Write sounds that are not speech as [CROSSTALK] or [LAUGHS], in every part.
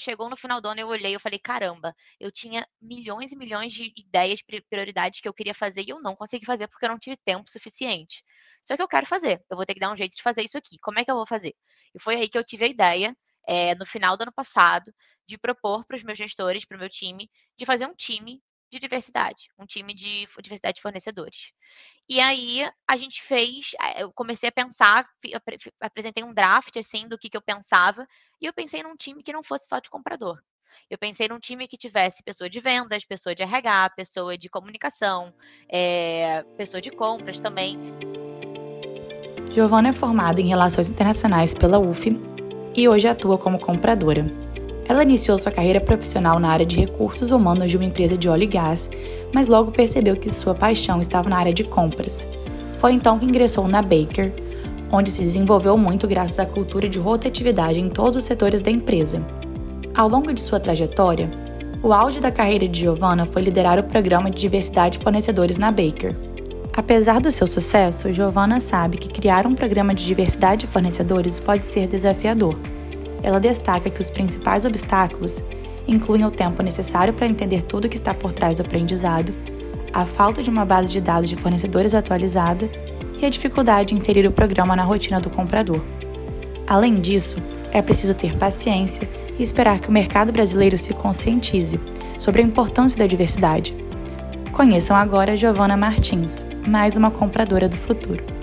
chegou no final do ano, eu olhei, eu falei, caramba, eu tinha milhões e milhões de ideias, prioridades que eu queria fazer e eu não consegui fazer porque eu não tive tempo suficiente. Só que eu quero fazer, eu vou ter que dar um jeito de fazer isso aqui. Como é que eu vou fazer? E foi aí que eu tive a ideia, é, no final do ano passado, de propor para os meus gestores, para o meu time, de fazer um time de diversidade, um time de diversidade de fornecedores. E aí a gente fez, eu comecei a pensar, apresentei um draft assim do que, que eu pensava, e eu pensei num time que não fosse só de comprador. Eu pensei num time que tivesse pessoa de vendas, pessoa de RH, pessoa de comunicação, é, pessoa de compras também. Giovana é formada em Relações Internacionais pela UF e hoje atua como compradora. Ela iniciou sua carreira profissional na área de recursos humanos de uma empresa de óleo e gás, mas logo percebeu que sua paixão estava na área de compras. Foi então que ingressou na Baker, onde se desenvolveu muito graças à cultura de rotatividade em todos os setores da empresa. Ao longo de sua trajetória, o auge da carreira de Giovanna foi liderar o programa de diversidade de fornecedores na Baker. Apesar do seu sucesso, Giovanna sabe que criar um programa de diversidade de fornecedores pode ser desafiador ela destaca que os principais obstáculos incluem o tempo necessário para entender tudo que está por trás do aprendizado, a falta de uma base de dados de fornecedores atualizada e a dificuldade de inserir o programa na rotina do comprador. Além disso, é preciso ter paciência e esperar que o mercado brasileiro se conscientize sobre a importância da diversidade. Conheçam agora Giovana Martins, mais uma compradora do futuro.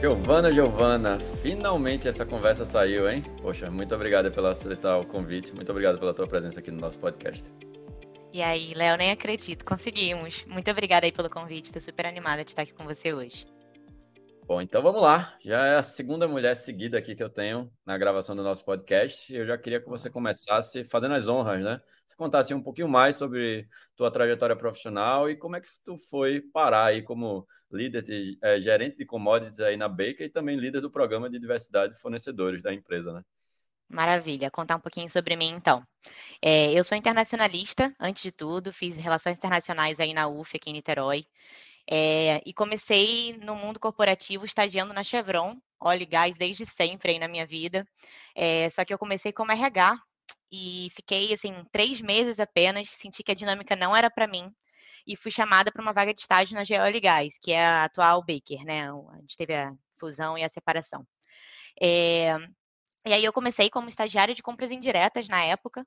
Giovana, Giovana, finalmente essa conversa saiu, hein? Poxa, muito obrigado pela aceitar o convite, muito obrigado pela tua presença aqui no nosso podcast. E aí, Léo, nem acredito, conseguimos. Muito obrigada aí pelo convite, estou super animada de estar aqui com você hoje. Bom, então vamos lá. Já é a segunda mulher seguida aqui que eu tenho na gravação do nosso podcast. Eu já queria que você começasse fazendo as honras, né? Você contasse um pouquinho mais sobre tua trajetória profissional e como é que tu foi parar aí como líder, de, é, gerente de commodities aí na Baker e também líder do programa de diversidade de fornecedores da empresa, né? Maravilha, contar um pouquinho sobre mim então. É, eu sou internacionalista, antes de tudo, fiz relações internacionais aí na UF, aqui em Niterói. É, e comecei no mundo corporativo estagiando na Chevron, óleo e gás desde sempre aí na minha vida. É, só que eu comecei como RH e fiquei assim três meses apenas, senti que a dinâmica não era para mim e fui chamada para uma vaga de estágio na Geol Gás, que é a atual Baker, né? A gente teve a fusão e a separação. É, e aí eu comecei como estagiária de compras indiretas na época,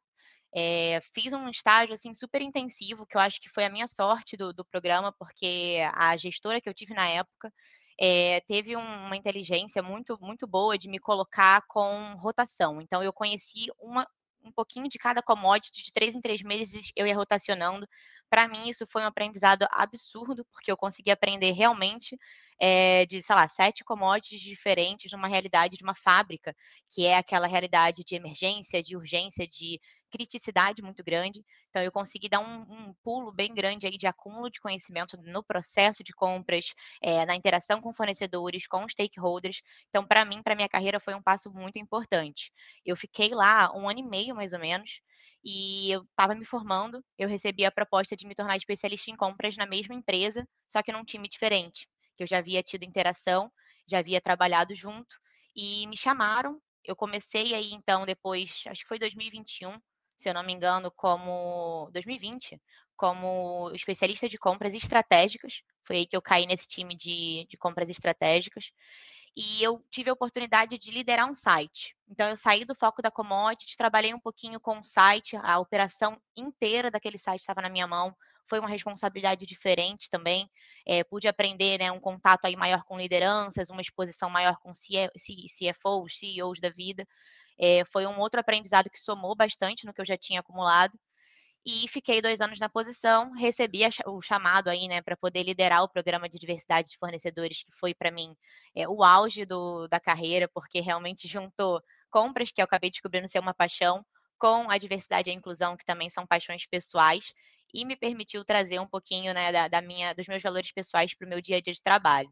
é, fiz um estágio assim super intensivo, que eu acho que foi a minha sorte do, do programa, porque a gestora que eu tive na época é, teve um, uma inteligência muito muito boa de me colocar com rotação. Então eu conheci uma, um pouquinho de cada commodity, de três em três meses eu ia rotacionando. Para mim, isso foi um aprendizado absurdo, porque eu consegui aprender realmente é, de, sei lá, sete commodities diferentes numa realidade de uma fábrica, que é aquela realidade de emergência, de urgência, de criticidade muito grande. Então, eu consegui dar um, um, pulo bem grande aí de acúmulo de conhecimento no processo de compras, é, na interação com fornecedores, com stakeholders. Então, para mim, para minha carreira, foi um passo muito importante. Eu fiquei lá um ano e meio, mais ou menos, e eu estava me formando. Eu recebi a proposta de me tornar especialista em compras na mesma empresa, só que num time diferente, que eu já havia tido interação, já havia trabalhado junto, e me chamaram. Eu comecei aí, então, depois, acho que foi 2021, se eu não me engano, como 2020, como especialista de compras estratégicas. Foi aí que eu caí nesse time de, de compras estratégicas. E eu tive a oportunidade de liderar um site. Então, eu saí do foco da commodity, trabalhei um pouquinho com o site, a operação inteira daquele site estava na minha mão. Foi uma responsabilidade diferente também. É, pude aprender né, um contato aí maior com lideranças, uma exposição maior com CFOs, CEOs da vida. É, foi um outro aprendizado que somou bastante no que eu já tinha acumulado. E fiquei dois anos na posição, recebi o chamado aí, né, para poder liderar o programa de diversidade de fornecedores, que foi para mim é, o auge do, da carreira, porque realmente juntou compras, que eu acabei descobrindo ser uma paixão, com a diversidade e a inclusão, que também são paixões pessoais, e me permitiu trazer um pouquinho né, da, da minha, dos meus valores pessoais para o meu dia a dia de trabalho.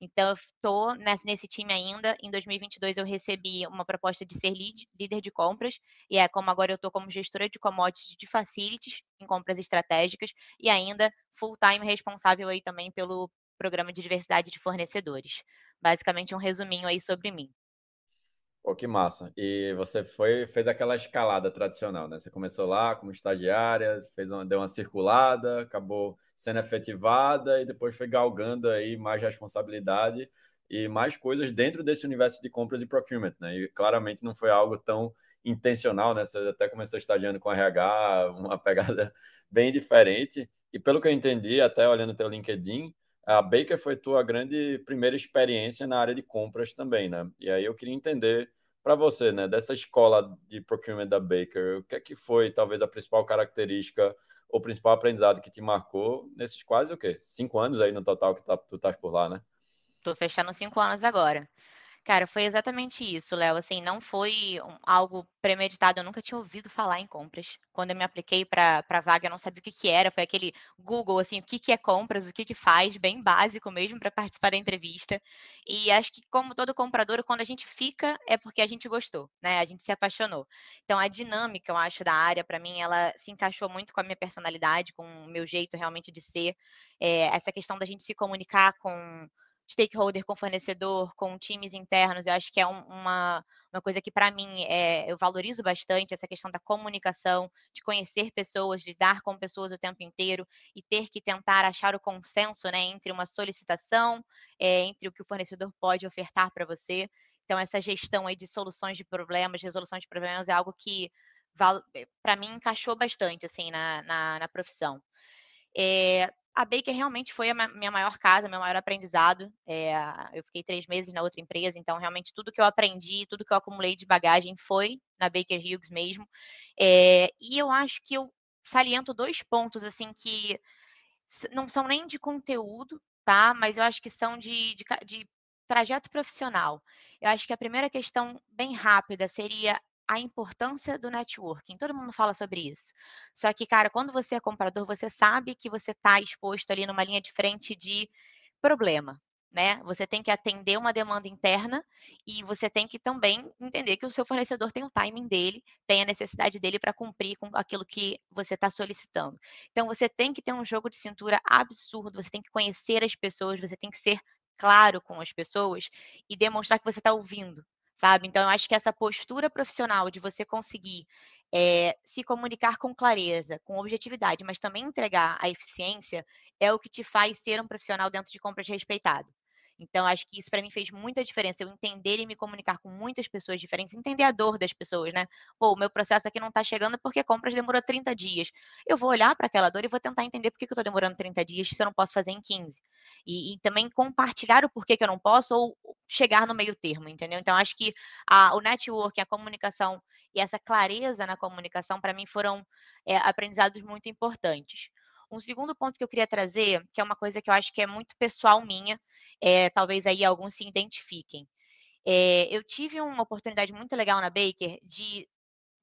Então, eu estou nesse time ainda. Em 2022, eu recebi uma proposta de ser lead, líder de compras, e é como agora eu estou como gestora de commodities de facilities em compras estratégicas, e ainda full-time responsável aí também pelo programa de diversidade de fornecedores. Basicamente, um resuminho aí sobre mim. Pô, que massa. E você foi, fez aquela escalada tradicional, né? Você começou lá como estagiária, fez uma, deu uma circulada, acabou sendo efetivada e depois foi galgando aí mais responsabilidade e mais coisas dentro desse universo de compras e procurement, né? E claramente não foi algo tão intencional, né? Você até começou estagiando com RH, [LAUGHS] uma pegada bem diferente. E pelo que eu entendi, até olhando teu LinkedIn, a Baker foi tua grande primeira experiência na área de compras também, né? E aí eu queria entender para você, né, dessa escola de procurement da Baker, o que é que foi talvez a principal característica ou principal aprendizado que te marcou nesses quase o quê? Cinco anos aí no total que tá, tu estás por lá, né? Tô fechando cinco anos agora. Cara, foi exatamente isso, Léo. Assim, não foi algo premeditado. Eu nunca tinha ouvido falar em compras. Quando eu me apliquei para vaga, eu não sabia o que, que era. Foi aquele Google, assim, o que, que é compras, o que, que faz, bem básico mesmo para participar da entrevista. E acho que, como todo comprador, quando a gente fica, é porque a gente gostou, né? A gente se apaixonou. Então, a dinâmica, eu acho, da área, para mim, ela se encaixou muito com a minha personalidade, com o meu jeito realmente de ser. É, essa questão da gente se comunicar com stakeholder com fornecedor, com times internos, eu acho que é um, uma, uma coisa que, para mim, é, eu valorizo bastante, essa questão da comunicação, de conhecer pessoas, lidar com pessoas o tempo inteiro e ter que tentar achar o consenso né, entre uma solicitação, é, entre o que o fornecedor pode ofertar para você. Então, essa gestão aí de soluções de problemas, resolução de problemas, é algo que, para mim, encaixou bastante assim na, na, na profissão. É, a Baker realmente foi a minha maior casa, meu maior aprendizado. É, eu fiquei três meses na outra empresa, então realmente tudo que eu aprendi, tudo que eu acumulei de bagagem foi na Baker Hughes mesmo. É, e eu acho que eu saliento dois pontos assim que não são nem de conteúdo, tá? Mas eu acho que são de, de, de trajeto profissional. Eu acho que a primeira questão bem rápida seria a importância do networking. Todo mundo fala sobre isso. Só que, cara, quando você é comprador, você sabe que você está exposto ali numa linha de frente de problema. Né? Você tem que atender uma demanda interna e você tem que também entender que o seu fornecedor tem o timing dele, tem a necessidade dele para cumprir com aquilo que você está solicitando. Então você tem que ter um jogo de cintura absurdo, você tem que conhecer as pessoas, você tem que ser claro com as pessoas e demonstrar que você está ouvindo, sabe? Então, eu acho que essa postura profissional de você conseguir é, se comunicar com clareza, com objetividade, mas também entregar a eficiência, é o que te faz ser um profissional dentro de compras respeitado. Então, acho que isso para mim fez muita diferença. Eu entender e me comunicar com muitas pessoas diferentes, entender a dor das pessoas, né? Pô, o meu processo aqui não está chegando porque compras demorou 30 dias. Eu vou olhar para aquela dor e vou tentar entender por que, que eu estou demorando 30 dias se eu não posso fazer em 15. E, e, também compartilhar o porquê que eu não posso ou chegar no meio termo, entendeu? Então, acho que a, o network, a comunicação e essa clareza na comunicação, para mim, foram é, aprendizados muito importantes. Um segundo ponto que eu queria trazer, que é uma coisa que eu acho que é muito pessoal minha, é, talvez aí alguns se identifiquem. É, eu tive uma oportunidade muito legal na Baker de,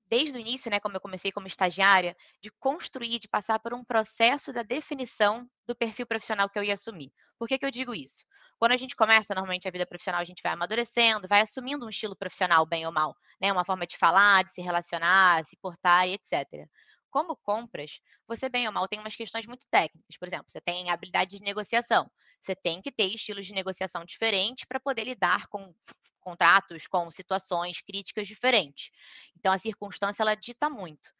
desde o início, né, como eu comecei como estagiária, de construir, de passar por um processo da definição do perfil profissional que eu ia assumir. Por que, que eu digo isso? Quando a gente começa, normalmente, a vida profissional, a gente vai amadurecendo, vai assumindo um estilo profissional, bem ou mal, né? Uma forma de falar, de se relacionar, se portar e etc como compras, você bem ou mal tem umas questões muito técnicas. Por exemplo, você tem habilidade de negociação. Você tem que ter estilos de negociação diferentes para poder lidar com contratos, com situações críticas diferentes. Então, a circunstância, ela dita muito.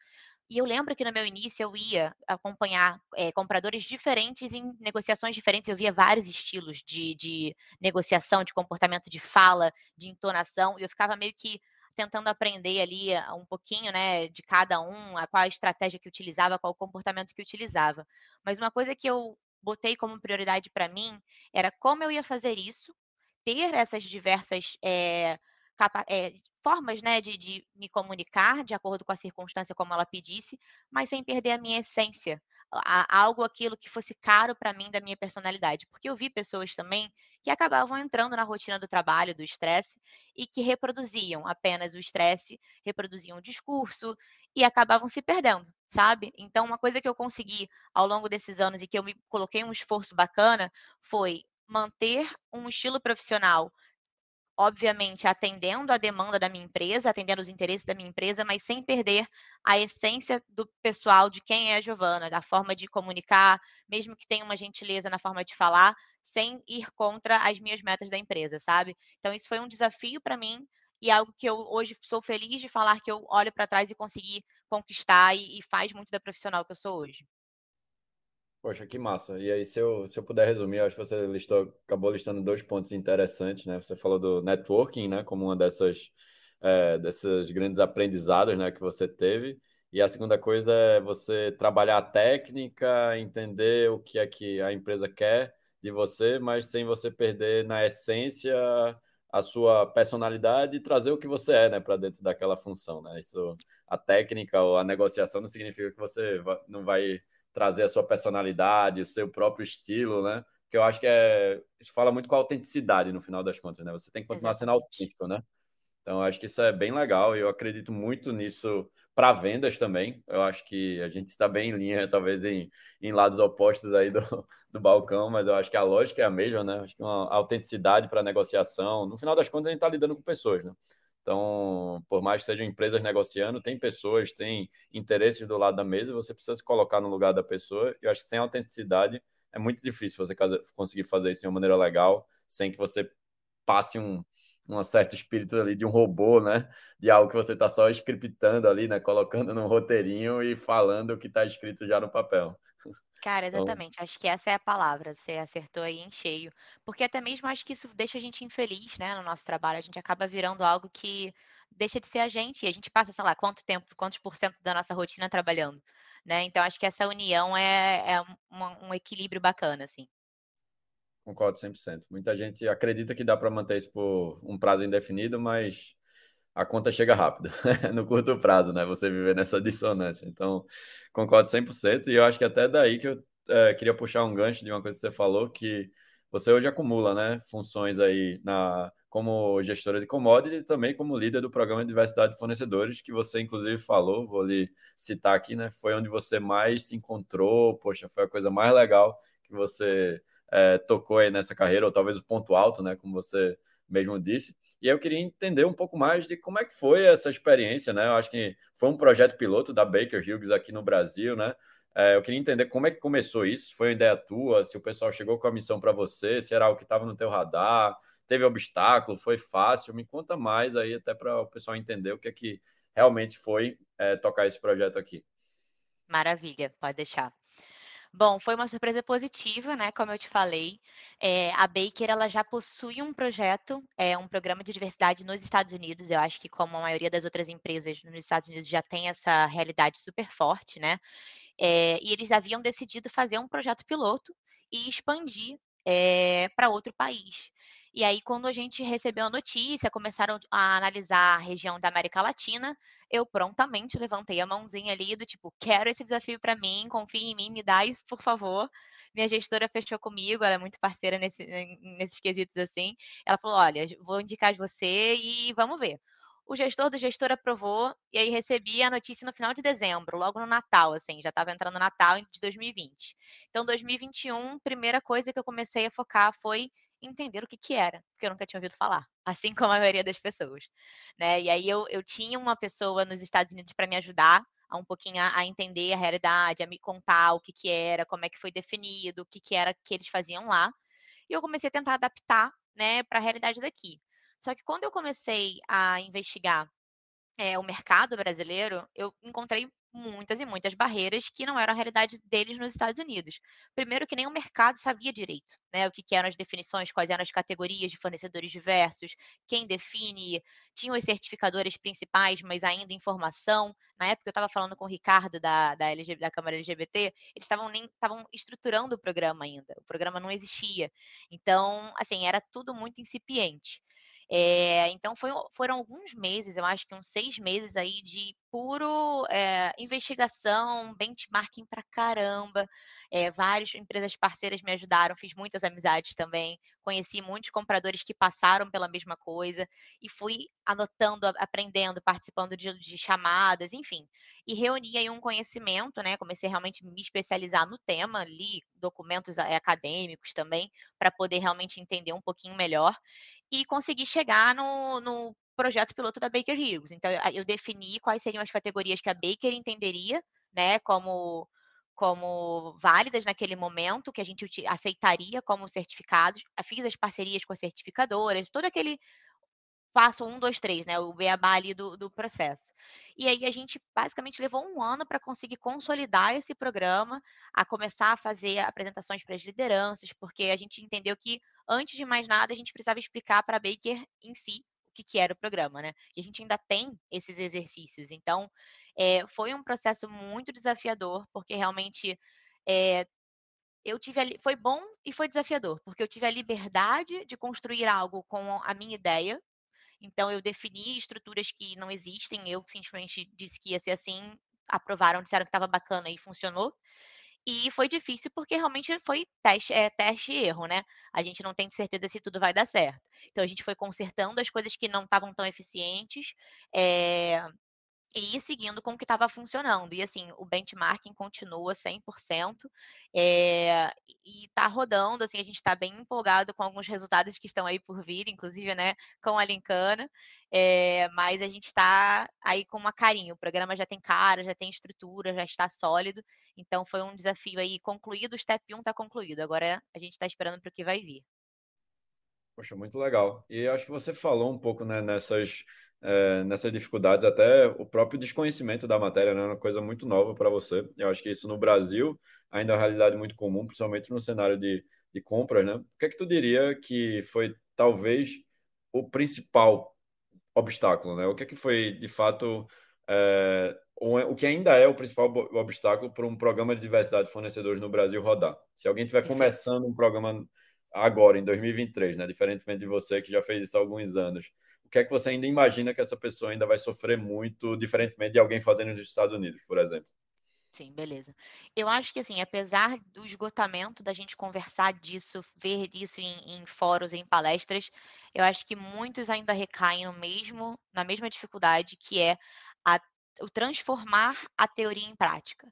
E eu lembro que no meu início eu ia acompanhar é, compradores diferentes em negociações diferentes. Eu via vários estilos de, de negociação, de comportamento de fala, de entonação, e eu ficava meio que tentando aprender ali eh, um pouquinho, né, de cada um, a qual a estratégia que utilizava, qual o comportamento que utilizava. Mas uma coisa que eu botei como prioridade para mim era como eu ia fazer isso, ter essas diversas é, capa é, formas né, de, de me comunicar de acordo com a circunstância como ela pedisse, mas sem perder a minha essência, algo aquilo que fosse caro para mim da minha personalidade, porque eu vi pessoas também que acabavam entrando na rotina do trabalho, do estresse e que reproduziam apenas o estresse, reproduziam o discurso e acabavam se perdendo, sabe? Então, uma coisa que eu consegui ao longo desses anos e que eu me coloquei um esforço bacana foi manter um estilo profissional obviamente atendendo a demanda da minha empresa, atendendo os interesses da minha empresa, mas sem perder a essência do pessoal, de quem é a Giovana, da forma de comunicar, mesmo que tenha uma gentileza na forma de falar, sem ir contra as minhas metas da empresa, sabe? Então, isso foi um desafio para mim e algo que eu hoje sou feliz de falar que eu olho para trás e consegui conquistar e, e faz muito da profissional que eu sou hoje. Poxa, que massa. E aí, se eu, se eu puder resumir, acho que você listou, acabou listando dois pontos interessantes, né? Você falou do networking, né, como uma dessas, é, dessas grandes aprendizados, né, que você teve. E a segunda coisa é você trabalhar a técnica, entender o que é que a empresa quer de você, mas sem você perder na essência a sua personalidade e trazer o que você é, né, para dentro daquela função, né? Isso, a técnica ou a negociação não significa que você não vai trazer a sua personalidade, o seu próprio estilo, né? Que eu acho que é isso fala muito com a autenticidade no final das contas, né? Você tem que continuar Exatamente. sendo autêntico, né? Então, eu acho que isso é bem legal e eu acredito muito nisso para vendas também. Eu acho que a gente está bem em linha, talvez em, em lados opostos aí do, [LAUGHS] do balcão, mas eu acho que a lógica é a mesma, né? Acho que uma autenticidade para negociação. No final das contas, a gente está lidando com pessoas, né? Então, por mais que sejam empresas negociando, tem pessoas, tem interesses do lado da mesa, você precisa se colocar no lugar da pessoa. Eu acho que sem autenticidade é muito difícil você conseguir fazer isso de uma maneira legal, sem que você passe um, um certo espírito ali de um robô, né? De algo que você está só scriptando ali, né? Colocando num roteirinho e falando o que está escrito já no papel. Cara, então exatamente. Acho que essa é a palavra. Você acertou aí em cheio. Porque até mesmo acho que isso deixa a gente infeliz, né, no nosso trabalho. A gente acaba virando algo que deixa de ser a gente. E a gente passa, sei lá, quanto tempo, quantos por cento da nossa rotina trabalhando, né? Então acho que essa união é, é um, um equilíbrio bacana, assim. Concordo 100%. Muita gente acredita que dá para manter isso por um prazo indefinido, mas a conta chega rápido, [LAUGHS] no curto prazo, né? Você viver nessa dissonância. Então, concordo 100%. E eu acho que até daí que eu é, queria puxar um gancho de uma coisa que você falou, que você hoje acumula, né? Funções aí na, como gestora de commodity e também como líder do programa de diversidade de fornecedores, que você inclusive falou, vou lhe citar aqui, né? Foi onde você mais se encontrou, poxa, foi a coisa mais legal que você é, tocou aí nessa carreira, ou talvez o ponto alto, né? Como você mesmo disse. E eu queria entender um pouco mais de como é que foi essa experiência, né? Eu acho que foi um projeto piloto da Baker Hughes aqui no Brasil, né? É, eu queria entender como é que começou isso, foi uma ideia tua, se o pessoal chegou com a missão para você, se era algo que estava no teu radar, teve obstáculo, foi fácil, me conta mais aí até para o pessoal entender o que é que realmente foi é, tocar esse projeto aqui. Maravilha, pode deixar. Bom, foi uma surpresa positiva, né? Como eu te falei, é, a Baker ela já possui um projeto, é, um programa de diversidade nos Estados Unidos. Eu acho que como a maioria das outras empresas nos Estados Unidos já tem essa realidade super forte, né? É, e eles haviam decidido fazer um projeto piloto e expandir para outro país. E aí, quando a gente recebeu a notícia, começaram a analisar a região da América Latina, eu prontamente levantei a mãozinha ali do tipo, quero esse desafio para mim, confie em mim, me dá isso, por favor. Minha gestora fechou comigo, ela é muito parceira nesse, nesses quesitos assim. Ela falou: olha, vou indicar você e vamos ver. O gestor do gestor aprovou e aí recebi a notícia no final de dezembro, logo no Natal, assim, já estava entrando no Natal de 2020. Então, 2021, primeira coisa que eu comecei a focar foi entender o que, que era, porque eu nunca tinha ouvido falar, [LAUGHS] assim como a maioria das pessoas. Né? E aí eu, eu tinha uma pessoa nos Estados Unidos para me ajudar a um pouquinho a, a, entender a realidade, a me contar o que, que era, como é que foi definido, o que, que era que eles faziam lá. E eu comecei a tentar adaptar né, para a realidade daqui. Só que quando eu comecei a investigar é, o mercado brasileiro, eu encontrei muitas e muitas barreiras que não eram a realidade deles nos Estados Unidos. Primeiro, que nem o mercado sabia direito, né? O que, que eram as definições, quais eram as categorias de fornecedores diversos, quem define, tinham os certificadores principais, mas ainda informação. Na época eu estava falando com o Ricardo da, da, LG, da Câmara LGBT, eles estavam nem estavam estruturando o programa ainda. O programa não existia. Então, assim, era tudo muito incipiente. É, então foi, foram alguns meses, eu acho que uns seis meses aí de puro é, investigação, benchmarking pra caramba. É, várias empresas parceiras me ajudaram, fiz muitas amizades também, conheci muitos compradores que passaram pela mesma coisa e fui anotando, aprendendo, participando de, de chamadas, enfim. E reuni aí um conhecimento, né? Comecei realmente a me especializar no tema, li documentos acadêmicos também, para poder realmente entender um pouquinho melhor e conseguir chegar no, no projeto piloto da Baker Hughes. Então, eu defini quais seriam as categorias que a Baker entenderia, né, como como válidas naquele momento, que a gente aceitaria como certificados. Fiz as parcerias com as certificadoras, todo aquele passo um, dois, três, né? O beabá ali do, do processo. E aí a gente basicamente levou um ano para conseguir consolidar esse programa, a começar a fazer apresentações para as lideranças, porque a gente entendeu que, antes de mais nada, a gente precisava explicar para a Baker em si que, que era o programa, né? E a gente ainda tem esses exercícios. Então, é, foi um processo muito desafiador, porque realmente é, eu tive foi bom e foi desafiador, porque eu tive a liberdade de construir algo com a minha ideia, então, eu defini estruturas que não existem, eu simplesmente disse que ia ser assim, aprovaram, disseram que estava bacana e funcionou. E foi difícil porque realmente foi teste, é, teste e erro, né? A gente não tem certeza se tudo vai dar certo. Então, a gente foi consertando as coisas que não estavam tão eficientes. É, e seguindo com o que estava funcionando. E assim, o benchmarking continua 100%, é, e está rodando, assim, a gente está bem empolgado com alguns resultados que estão aí por vir, inclusive, né, com a Lincana, é, mas a gente está aí com uma carinha, o programa já tem cara, já tem estrutura, já está sólido, então foi um desafio aí concluído, o step 1 está concluído, agora a gente está esperando para o que vai vir. Poxa, muito legal. E acho que você falou um pouco né, nessas é, nessas dificuldades, até o próprio desconhecimento da matéria, né, é uma coisa muito nova para você. Eu acho que isso no Brasil ainda é uma realidade muito comum, principalmente no cenário de, de compras, né? O que é que tu diria que foi talvez o principal obstáculo, né? O que é que foi de fato é, o que ainda é o principal obstáculo para um programa de diversidade de fornecedores no Brasil rodar? Se alguém estiver começando um programa agora, em 2023, né? Diferentemente de você que já fez isso há alguns anos que é que você ainda imagina que essa pessoa ainda vai sofrer muito, diferentemente de alguém fazendo nos Estados Unidos, por exemplo? Sim, beleza. Eu acho que, assim, apesar do esgotamento da gente conversar disso, ver isso em, em fóruns, em palestras, eu acho que muitos ainda recaem no mesmo, na mesma dificuldade, que é a, o transformar a teoria em prática.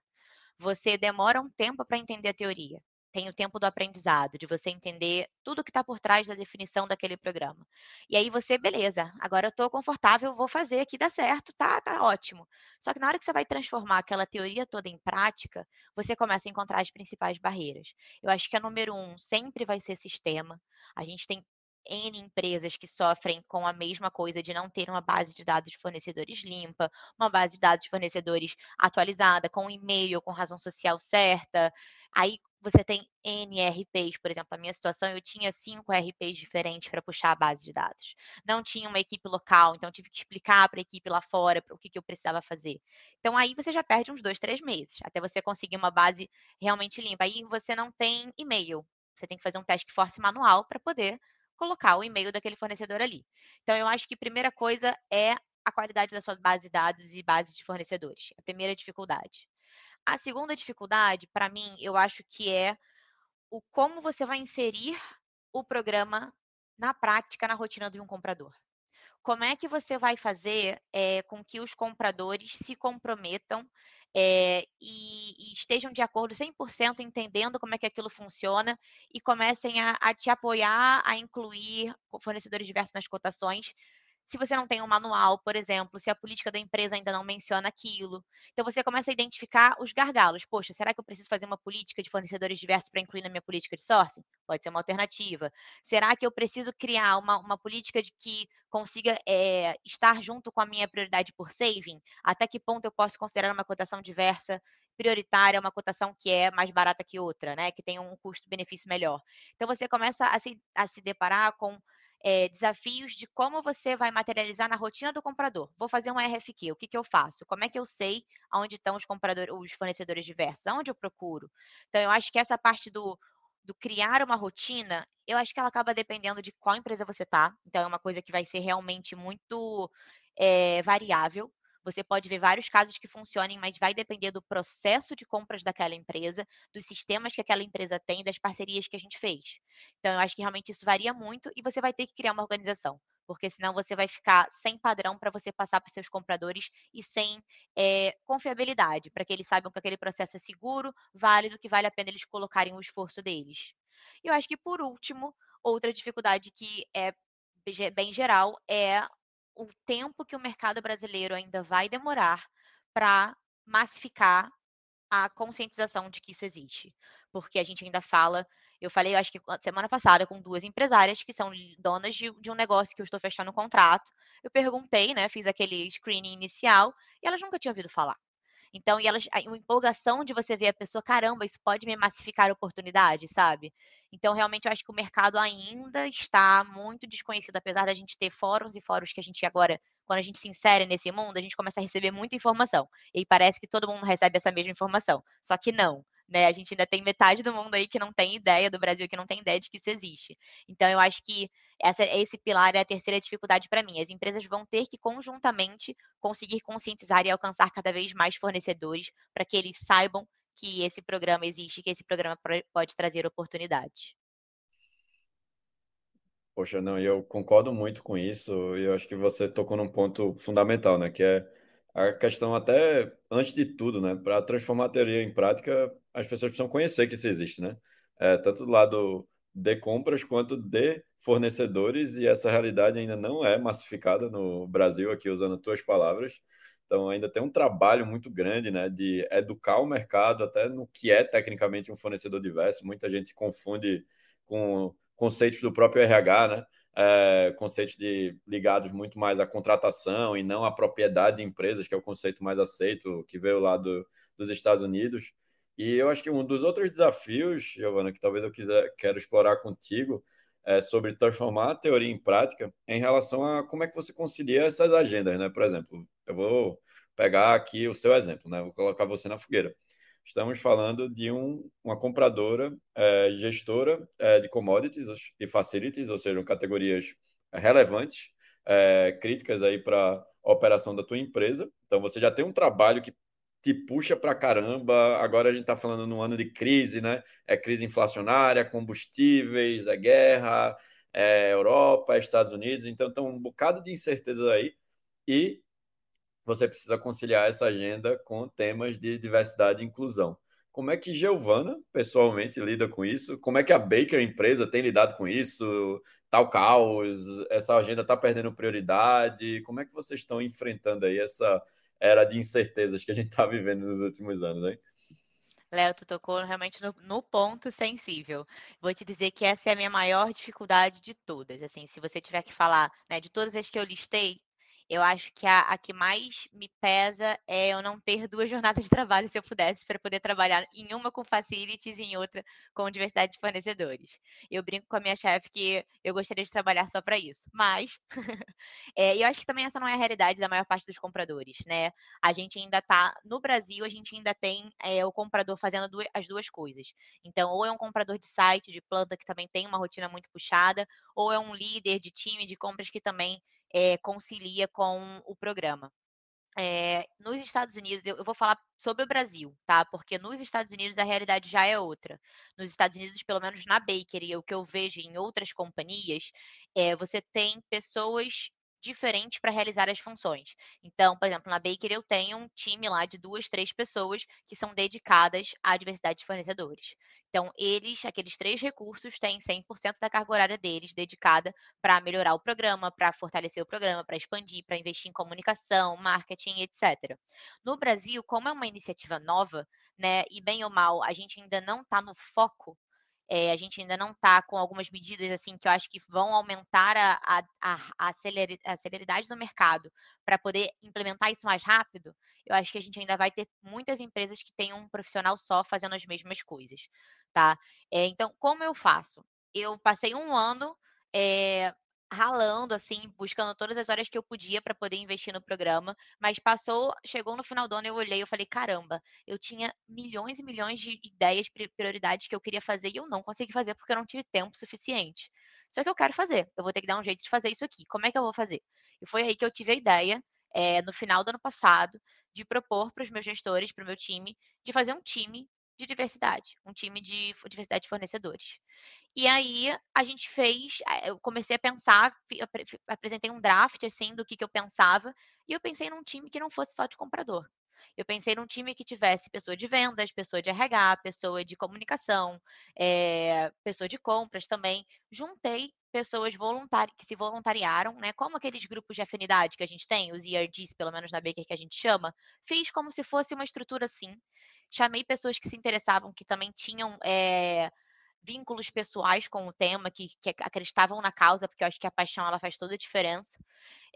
Você demora um tempo para entender a teoria tem o tempo do aprendizado, de você entender tudo que está por trás da definição daquele programa. E aí você, beleza, agora eu estou confortável, vou fazer aqui, dá certo, tá, tá ótimo. Só que na hora que você vai transformar aquela teoria toda em prática, você começa a encontrar as principais barreiras. Eu acho que a número um sempre vai ser sistema. A gente tem N empresas que sofrem com a mesma coisa de não ter uma base de dados de fornecedores limpa, uma base de dados de fornecedores atualizada, com e-mail, com razão social certa. Aí você tem NRPs, por exemplo, a minha situação, eu tinha cinco RPs diferentes para puxar a base de dados. Não tinha uma equipe local, então tive que explicar para a equipe lá fora o que, que eu precisava fazer. Então aí você já perde uns dois, três meses, até você conseguir uma base realmente limpa. Aí você não tem e-mail, você tem que fazer um task force manual para poder colocar o e-mail daquele fornecedor ali. Então, eu acho que a primeira coisa é a qualidade da sua base de dados e base de fornecedores. A primeira dificuldade. A segunda dificuldade, para mim, eu acho que é o como você vai inserir o programa na prática, na rotina de um comprador. Como é que você vai fazer é, com que os compradores se comprometam é, e, e, estejam de acordo 100% entendendo como é que aquilo funciona e comecem a, a te apoiar a incluir fornecedores diversos nas cotações se você não tem um manual, por exemplo, se a política da empresa ainda não menciona aquilo. Então você começa a identificar os gargalos. Poxa, será que eu preciso fazer uma política de fornecedores diversos para incluir na minha política de sourcing? Pode ser uma alternativa. Será que eu preciso criar uma, uma política de que consiga é, estar junto com a minha prioridade por saving? Até que ponto eu posso considerar uma cotação diversa prioritária, uma cotação que é mais barata que outra, né? Que tem um custo-benefício melhor. Então você começa a se, a se deparar com é, desafios de como você vai materializar na rotina do comprador. Vou fazer um RFQ, o que, que eu faço? Como é que eu sei onde estão os compradores, os fornecedores diversos? Aonde eu procuro? Então, eu acho que essa parte do, do criar uma rotina, eu acho que ela acaba dependendo de qual empresa você está. Então, é uma coisa que vai ser realmente muito é, variável. Você pode ver vários casos que funcionem, mas vai depender do processo de compras daquela empresa, dos sistemas que aquela empresa tem, das parcerias que a gente fez. Então, eu acho que realmente isso varia muito e você vai ter que criar uma organização porque senão você vai ficar sem padrão para você passar para os seus compradores e sem é, confiabilidade, para que eles saibam que aquele processo é seguro, válido, que vale a pena eles colocarem o esforço deles. E eu acho que, por último, outra dificuldade que é bem geral é o tempo que o mercado brasileiro ainda vai demorar para massificar a conscientização de que isso existe. Porque a gente ainda fala Eu falei, eu acho que semana passada, com duas empresárias que são donas de, de um negócio que eu estou fechando um contrato. Eu perguntei, né? Fiz aquele screening inicial e elas nunca tinham ouvido falar. Então, e elas, a empolgação de você ver a pessoa, caramba, isso pode me massificar oportunidade, sabe? Então, realmente, eu acho que o mercado ainda está muito desconhecido, apesar da gente ter fóruns e fóruns que a gente agora, quando a gente se insere nesse mundo, a gente começa a receber muita informação. E parece que todo mundo recebe essa mesma informação. Só que não. Né? A gente ainda tem metade do mundo aí que não tem ideia do Brasil, que não tem ideia de que isso existe. Então, eu acho que essa, esse pilar é a terceira dificuldade para mim. As empresas vão ter que conjuntamente conseguir conscientizar e alcançar cada vez mais fornecedores para que eles saibam que esse programa existe, que esse programa pode trazer oportunidades. Poxa, não, eu concordo muito com isso. E eu acho que você tocou num ponto fundamental, né? Que é a questão até antes de tudo, né? Para transformar a teoria em prática, as pessoas precisam conhecer que isso existe, né? É, tanto do lado de compras quanto de fornecedores e essa realidade ainda não é massificada no Brasil, aqui usando tuas palavras. Então ainda tem um trabalho muito grande, né, de educar o mercado até no que é tecnicamente um fornecedor diverso. Muita gente confunde com conceitos do próprio RH, né? É, conceitos de, ligados muito mais à contratação e não à propriedade de empresas, que é o conceito mais aceito, que veio lá do, dos Estados Unidos. E eu acho que um dos outros desafios, Giovana, que talvez eu quiser, quero explorar contigo, é sobre transformar a teoria em prática em relação a como é que você concilia essas agendas, né? Por exemplo, eu vou pegar aqui o seu exemplo, né? Vou colocar você na fogueira. Estamos falando de um, uma compradora, é, gestora é, de commodities e facilities, ou seja, categorias relevantes, é, críticas aí para a operação da tua empresa. Então, você já tem um trabalho que te puxa para caramba. Agora a gente está falando num ano de crise, né? É crise inflacionária, combustíveis, é guerra, é Europa, Estados Unidos. Então, tem um bocado de incertezas aí. E você precisa conciliar essa agenda com temas de diversidade e inclusão. Como é que Giovana, pessoalmente, lida com isso? Como é que a Baker empresa tem lidado com isso? Tal caos, essa agenda está perdendo prioridade? Como é que vocês estão enfrentando aí essa era de incertezas que a gente está vivendo nos últimos anos, hein? Léo, tu tocou realmente no, no, ponto sensível. Vou te dizer que essa é a minha maior dificuldade de todas. Assim, se você tiver que falar, né, de todas as que eu listei, eu acho que a, a, que mais me pesa é eu não ter duas jornadas de trabalho se eu pudesse, para poder trabalhar em uma com facilities e em outra com diversidade de fornecedores. Eu brinco com a minha chefe que eu gostaria de trabalhar só para isso, mas [LAUGHS] é, eu acho que também essa não é a realidade da maior parte dos compradores, né? A gente ainda está, no Brasil, a gente ainda tem é, o comprador fazendo duas, as duas coisas. Então, ou é um comprador de site, de planta, que também tem uma rotina muito puxada, ou é um líder de time de compras que também é, concilia com o programa. É, nos Estados Unidos, eu, eu, vou falar sobre o Brasil, tá? Porque nos Estados Unidos a realidade já é outra. Nos Estados Unidos, pelo menos na Baker, e o que eu vejo em outras companhias, é, você tem pessoas diferentes para realizar as funções. Então, por exemplo, na Baker eu tenho um time lá de duas, três pessoas que são dedicadas à diversidade de fornecedores. Então, eles, aqueles três recursos, têm 100% da carga horária deles dedicada para melhorar o programa, para fortalecer o programa, para expandir, para investir em comunicação, marketing, etc. No Brasil, como é uma iniciativa nova, né, e bem ou mal, a gente ainda não está no foco é, a gente ainda não está com algumas medidas assim que eu acho que vão aumentar a, a, a, a celeridade do mercado para poder implementar isso mais rápido. Eu acho que a gente ainda vai ter muitas empresas que têm um profissional só fazendo as mesmas coisas, tá? É, então, como eu faço? Eu passei um ano é, ralando, assim, buscando todas as horas que eu podia para poder investir no programa, mas passou, chegou no final do ano, eu olhei e falei, caramba, eu tinha milhões e milhões de ideias, prioridades que eu queria fazer e eu não consegui fazer porque eu não tive tempo suficiente. Só que eu quero fazer, eu vou ter que dar um jeito de fazer isso aqui. Como é que eu vou fazer? E foi aí que eu tive a ideia, é, no final do ano passado, de propor para os meus gestores, para o meu time, de fazer um time de diversidade, um time de diversidade de fornecedores. E aí a gente fez, eh, eu comecei a pensar, apresentei um draft assim do que, que eu pensava, e eu pensei num time que não fosse só de comprador. Eu pensei num time que tivesse pessoa de vendas, pessoa de RH, pessoa de comunicação, é, pessoa de compras também. Juntei pessoas voluntari que se voluntariaram, né? Como aqueles grupos de afinidade que a gente tem, os ERGs, pelo menos na Baker que a gente chama, fiz como se fosse uma estrutura assim chamei pessoas que se interessavam, que também tinham é, vínculos pessoais com o tema, que, que acreditavam na causa, porque eu acho que a paixão ela faz toda a diferença.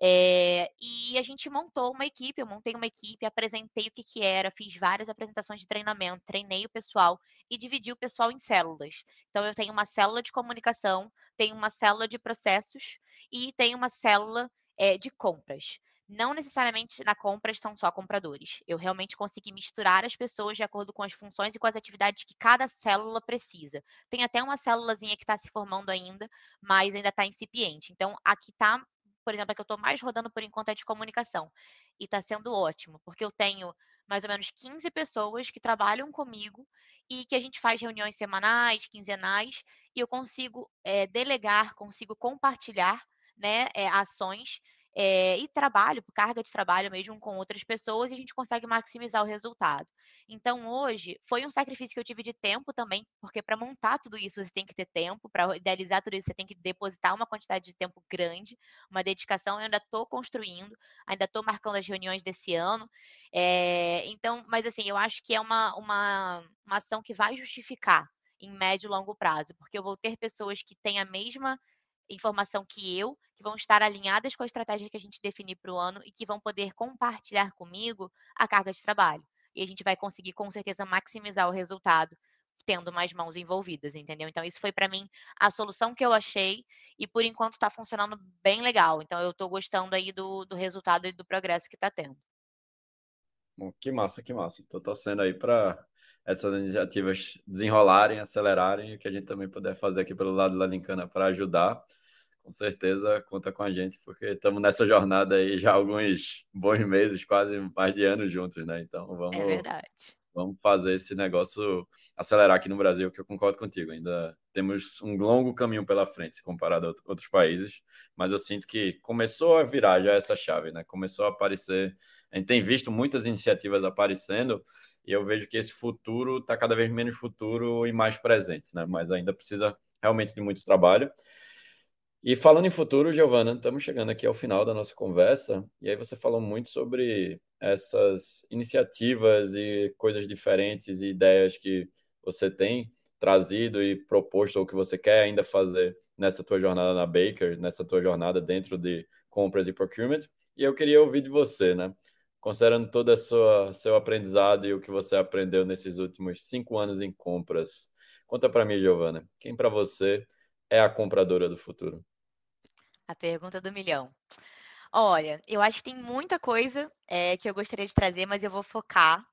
É, e a gente montou uma equipe, eu montei uma equipe, apresentei o que, que era, fiz várias apresentações de treinamento, treinei o pessoal e dividi o pessoal em células. Então, eu tenho uma célula de comunicação, tenho uma célula de processos e tenho uma célula é, de compras não necessariamente na compras são só compradores. Eu realmente consegui misturar as pessoas de acordo com as funções e com as atividades que cada célula precisa. Tem até uma célulazinha que está se formando ainda, mas ainda está incipiente. Então, aqui está, por exemplo, a que eu estou mais rodando por enquanto é de comunicação. E está sendo ótimo, porque eu tenho mais ou menos 15 pessoas que trabalham comigo e que a gente faz reuniões semanais, quinzenais, e eu consigo é, delegar, consigo compartilhar né, é, ações é, e trabalho, carga de trabalho mesmo com outras pessoas, e a gente consegue maximizar o resultado. Então, hoje, foi um sacrifício que eu tive de tempo também, porque para montar tudo isso você tem que ter tempo, para idealizar tudo isso você tem que depositar uma quantidade de tempo grande, uma dedicação. Eu ainda estou construindo, ainda estou marcando as reuniões desse ano. É, então, mas assim, eu acho que é uma, uma, uma ação que vai justificar em médio e longo prazo, porque eu vou ter pessoas que têm a mesma informação que eu, que vão estar alinhadas com a estratégia que a gente definir para o ano e que vão poder compartilhar comigo a carga de trabalho. E a gente vai conseguir, com certeza, maximizar o resultado tendo mais mãos envolvidas, entendeu? Então, isso foi para mim a solução que eu achei e por enquanto está funcionando bem legal. Então, eu estou gostando aí do, do resultado e do progresso que está tendo. Bom, que massa, que massa. Estou torcendo aí para essas iniciativas desenrolarem, acelerarem, e que a gente também puder fazer aqui pelo lado da Lincana para ajudar. Com certeza conta com a gente, porque estamos nessa jornada aí já há alguns bons meses, quase mais de anos juntos, né? Então vamos, é verdade. vamos fazer esse negócio acelerar aqui no Brasil, que eu concordo contigo. Ainda temos um longo caminho pela frente, comparado a outros países, mas eu sinto que começou a virar já essa chave, né? Começou a aparecer. A gente tem visto muitas iniciativas aparecendo e eu vejo que esse futuro está cada vez menos futuro e mais presente, né? Mas ainda precisa realmente de muito trabalho. E falando em futuro, Giovana, estamos chegando aqui ao final da nossa conversa, e aí você falou muito sobre essas iniciativas e coisas diferentes e ideias que você tem trazido e proposto ou que você quer ainda fazer nessa tua jornada na Baker, nessa tua jornada dentro de compras e procurement. E eu queria ouvir de você, né? considerando todo o seu aprendizado e o que você aprendeu nesses últimos cinco anos em compras. Conta para mim, Giovana, quem para você é a compradora do futuro? A pergunta do milhão. Olha, eu acho que tem muita coisa é, que eu gostaria de trazer, mas eu vou focar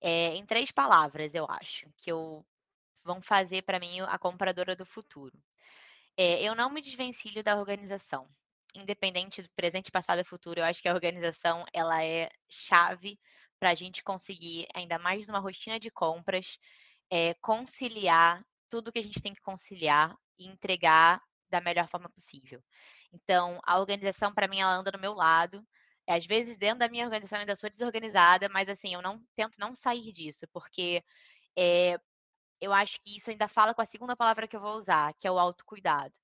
é, em três palavras, eu acho, que eu, vão fazer para mim a compradora do futuro. É, eu não me desvencilho da organização independente do presente, passado e futuro, eu acho que a organização ela é chave para a gente conseguir, ainda mais numa rotina de compras, é, conciliar tudo que a gente tem que conciliar e entregar da melhor forma possível. Então, a organização, para mim, ela anda do meu lado. Às vezes, dentro da minha organização, eu ainda sou desorganizada, mas assim, eu não tento não sair disso, porque é, eu acho que isso ainda fala com a segunda palavra que eu vou usar, que é o autocuidado.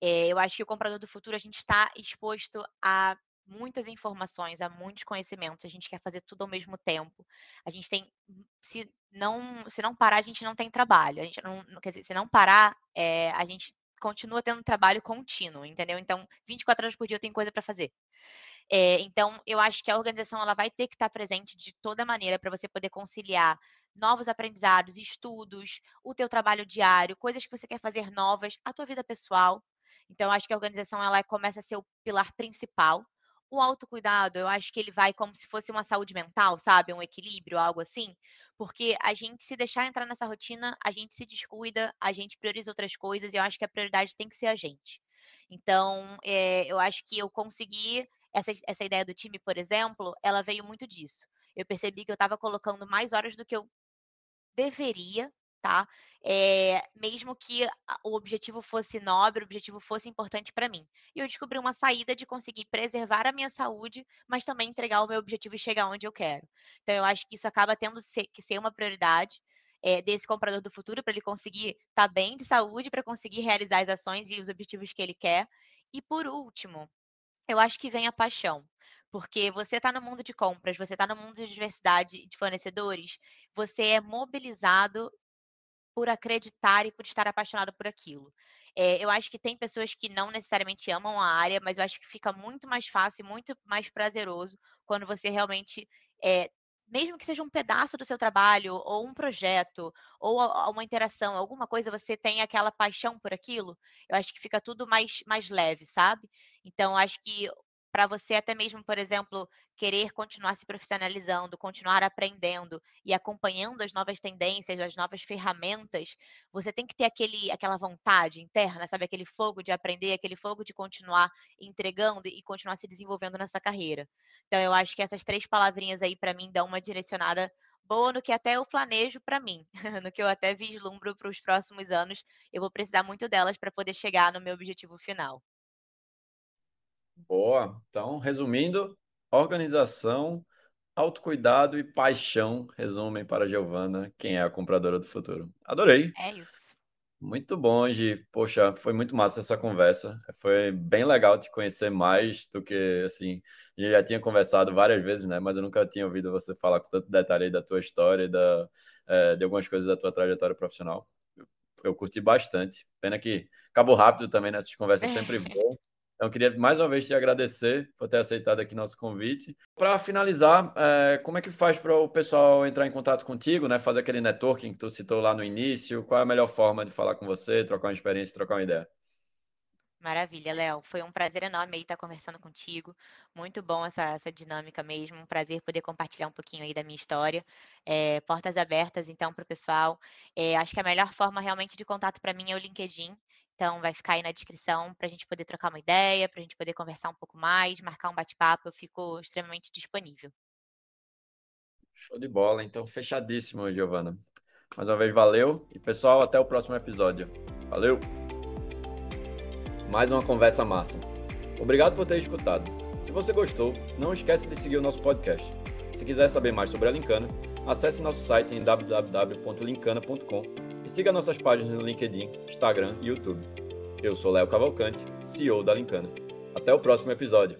É, eu acho que o comprador do futuro a gente está exposto a muitas informações, a muitos conhecimentos. A gente quer fazer tudo ao mesmo tempo. A gente tem, se não, se não parar, a gente não tem trabalho. A gente não, quer dizer, se não parar, é, a gente continua tendo trabalho contínuo, entendeu? Então, 24 horas por dia eu tenho coisa para fazer. É, então, eu acho que a organização ela vai ter que estar presente de toda maneira para você poder conciliar novos aprendizados, estudos, o teu trabalho diário, coisas que você quer fazer novas, a tua vida pessoal, então, acho que a organização ela começa a ser o pilar principal. O autocuidado, eu acho que ele vai como se fosse uma saúde mental, sabe? Um equilíbrio, algo assim. Porque a gente, se deixar entrar nessa rotina, a gente se descuida, a gente prioriza outras coisas e eu acho que a prioridade tem que ser a gente. Então, é, eu acho que eu consegui. Essa, essa ideia do time, por exemplo, ela veio muito disso. Eu percebi que eu estava colocando mais horas do que eu deveria tá? É, mesmo que o objetivo fosse nobre, o objetivo fosse importante para mim. E eu descobri uma saída de conseguir preservar a minha saúde, mas também entregar o meu objetivo e chegar onde eu quero. Então, eu acho que isso acaba tendo que ser uma prioridade. É, desse comprador do futuro para ele conseguir estar tá bem de saúde, para conseguir realizar as ações e os objetivos que ele quer. E por último, eu acho que vem a paixão. Porque você está no mundo de compras, você está no mundo de diversidade de fornecedores, você é mobilizado por acreditar e por estar apaixonado por aquilo. É, eu acho que tem pessoas que não necessariamente amam a área, mas eu acho que fica muito mais fácil e muito mais prazeroso quando você realmente é, mesmo que seja um pedaço do seu trabalho, ou um projeto, ou uma interação, alguma coisa, você tem aquela paixão por aquilo, eu acho que fica tudo mais, mais leve, sabe? Então, acho que para você até mesmo, por exemplo, querer continuar se profissionalizando, continuar aprendendo e acompanhando as novas tendências, as novas ferramentas, você tem que ter aquele, aquela vontade interna, sabe? Aquele fogo de aprender, aquele fogo de continuar entregando e continuar se desenvolvendo nessa carreira. Então, eu acho que essas três palavrinhas aí, para mim, dão uma direcionada boa no que até eu planejo para mim, [LAUGHS] no que eu até vislumbro para os próximos anos. Eu vou precisar muito delas para poder chegar no meu objetivo final. Boa. Então, resumindo, organização, autocuidado e paixão resumem para a Giovana quem é a compradora do futuro. Adorei. É isso. Muito bom, Gi. Poxa, foi muito massa essa conversa. Foi bem legal te conhecer mais do que, assim, a gente já tinha conversado várias vezes, né? Mas eu nunca tinha ouvido você falar com tanto detalhe da tua história da, é, de algumas coisas da tua trajetória profissional. Eu, eu curti bastante. Pena que acabou rápido também nessas conversas sempre [LAUGHS] bom. Então, queria mais uma vez te agradecer por ter aceitado aqui nosso convite. Para finalizar, é, como é que faz para o pessoal entrar em contato contigo, né? Fazer aquele networking que tu citou lá no início? Qual é a melhor forma de falar com você, trocar uma experiência, trocar uma ideia? Maravilha, Léo. Foi um prazer enorme aí estar conversando contigo. Muito bom essa, essa dinâmica mesmo. Um prazer poder compartilhar um pouquinho aí da minha história. É, portas abertas, então, para o pessoal. É, acho que a melhor forma realmente de contato para mim é o LinkedIn. Então, vai ficar aí na descrição para a gente poder trocar uma ideia, para a gente poder conversar um pouco mais, marcar um bate-papo. Eu fico extremamente disponível. Show de bola. Então, fechadíssimo, Giovana. Mais uma vez, valeu. E, pessoal, até o próximo episódio. Valeu! Mais uma conversa massa. Obrigado por ter escutado. Se você gostou, não esquece de seguir o nosso podcast. Se quiser saber mais sobre a Lincana, acesse nosso site em www.lincana.com e siga nossas páginas no LinkedIn, Instagram e YouTube. Eu sou Léo Cavalcante, CEO da Lincana. Até o próximo episódio.